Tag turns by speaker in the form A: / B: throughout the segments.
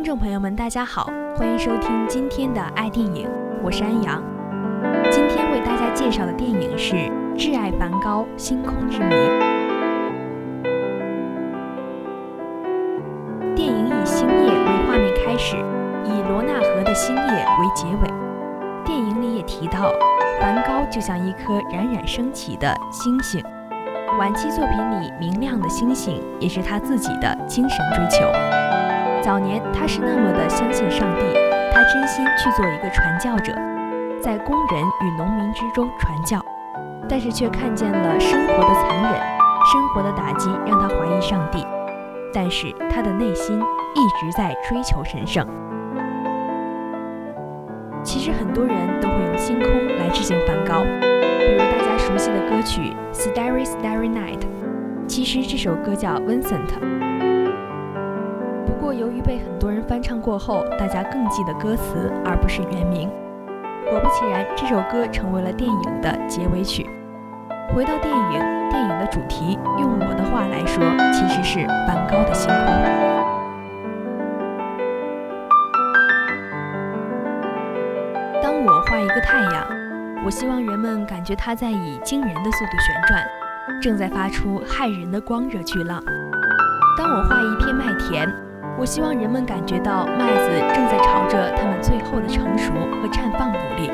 A: 听众朋友们大家好，欢迎收听今天的爱电影，我是安阳。今天为大家介绍的电影是《挚爱梵高：星空之谜》。电影以星夜为画面开始，以罗纳河的星夜为结尾。电影里也提到，梵高就像一颗冉冉升起的星星。晚期作品里明亮的星星，也是他自己的精神追求。早年他是那么的相信上帝，他真心去做一个传教者，在工人与农民之中传教，但是却看见了生活的残忍，生活的打击让他怀疑上帝，但是他的内心一直在追求神圣。其实很多人都会用星空来致敬梵高，比如大家熟悉的歌曲《Starry Starry Night》，其实这首歌叫 Vincent。不过由于被很多人翻唱过后，大家更记得歌词而不是原名。果不其然，这首歌成为了电影的结尾曲。回到电影，电影的主题，用我的话来说，其实是梵高的星空。当我画一个太阳，我希望人们感觉它在以惊人的速度旋转，正在发出骇人的光热巨浪。当我画一片麦田。我希望人们感觉到麦子正在朝着它们最后的成熟和绽放努力。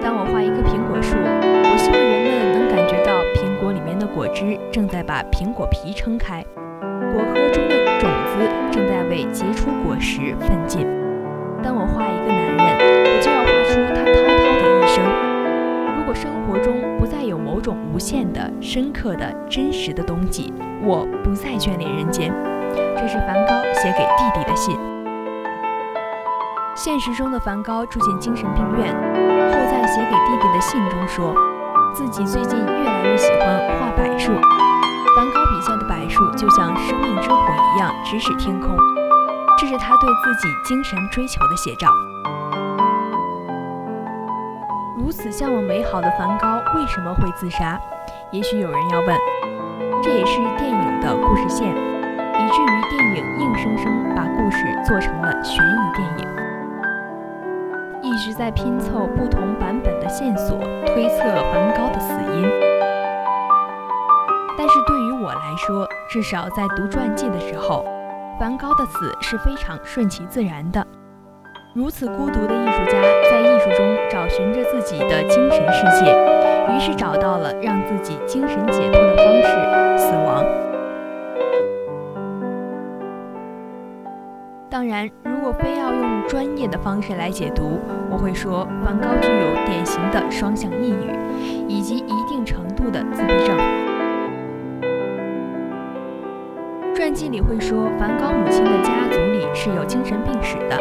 A: 当我画一棵苹果树，我希望人们能感觉到苹果里面的果汁正在把苹果皮撑开，果核中的种子正在为结出果实奋进。当我画一个男人，我就要画出他滔滔的一生。如果生活中不再有某种无限的、深刻的、真实的冬季，我不再眷恋人间。这是梵高写给弟弟的信。现实中的梵高住进精神病院后，在写给弟弟的信中说，自己最近越来越喜欢画柏树。梵高笔下的柏树就像生命之火一样直指天空，这是他对自己精神追求的写照。如此向往美好的梵高为什么会自杀？也许有人要问，这也是电影的故事线。以至于电影硬生生把故事做成了悬疑电影，一直在拼凑不同版本的线索，推测梵高的死因。但是对于我来说，至少在读传记的时候，梵高的死是非常顺其自然的。如此孤独的艺术家，在艺术中找寻着自己的精神世界，于是找到了让自己精神解脱的方式——死亡。当然，如果非要用专业的方式来解读，我会说梵高具有典型的双向抑郁，以及一定程度的自闭症。传记里会说，梵高母亲的家族里是有精神病史的，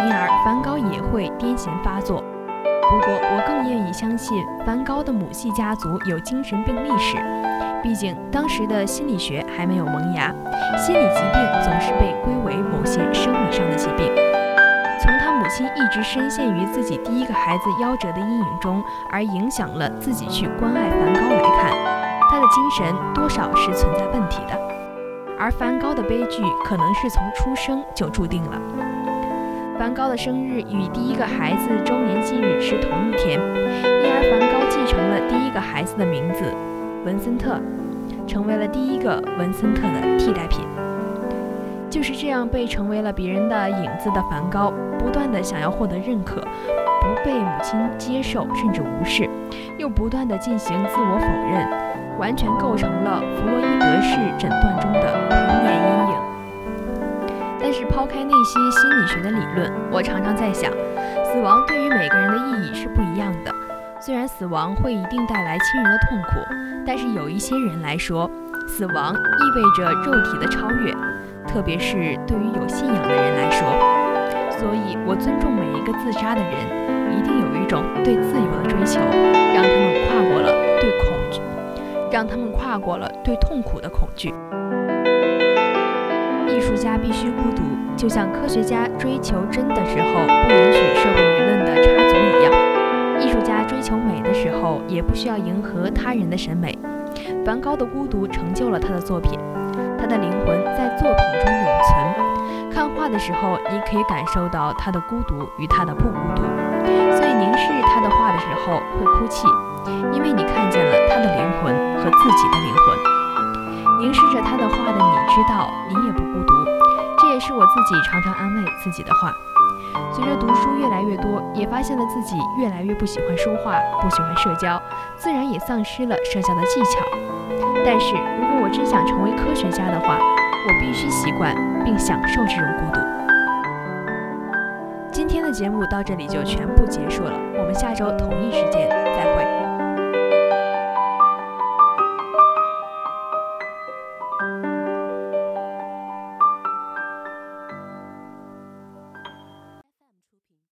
A: 因而梵高也会癫痫发作。不过，我更愿意相信梵高的母系家族有精神病历史。毕竟当时的心理学还没有萌芽，心理疾病总是被归为某些生理上的疾病。从他母亲一直深陷于自己第一个孩子夭折的阴影中，而影响了自己去关爱梵高来看，他的精神多少是存在问题的。而梵高的悲剧可能是从出生就注定了。梵高的生日与第一个孩子周年忌日是同一天，因而梵高继承了第一个孩子的名字。文森特成为了第一个文森特的替代品。就是这样被成为了别人的影子的梵高，不断的想要获得认可，不被母亲接受甚至无视，又不断的进行自我否认，完全构成了弗洛伊德式诊断中的童年阴影。但是抛开那些心理学的理论，我常常在想，死亡对于每个人的意义是不一样的。虽然死亡会一定带来亲人的痛苦，但是有一些人来说，死亡意味着肉体的超越，特别是对于有信仰的人来说。所以我尊重每一个自杀的人，一定有一种对自由的追求，让他们跨过了对恐惧，让他们跨过了对痛苦的恐惧。艺术家必须孤独，就像科学家追求真的时候不允许社会舆论要迎合他人的审美。梵高的孤独成就了他的作品，他的灵魂在作品中永存。看画的时候，你可以感受到他的孤独与他的不孤独，所以凝视他的画的时候会哭泣，因为你看见了他的灵魂和自己的灵魂。凝视着他的画的你知道，你也不孤独。是我自己常常安慰自己的话。随着读书越来越多，也发现了自己越来越不喜欢说话，不喜欢社交，自然也丧失了社交的技巧。但是如果我真想成为科学家的话，我必须习惯并享受这种孤独。今天的节目到这里就全部结束了，我们下周同一时间再。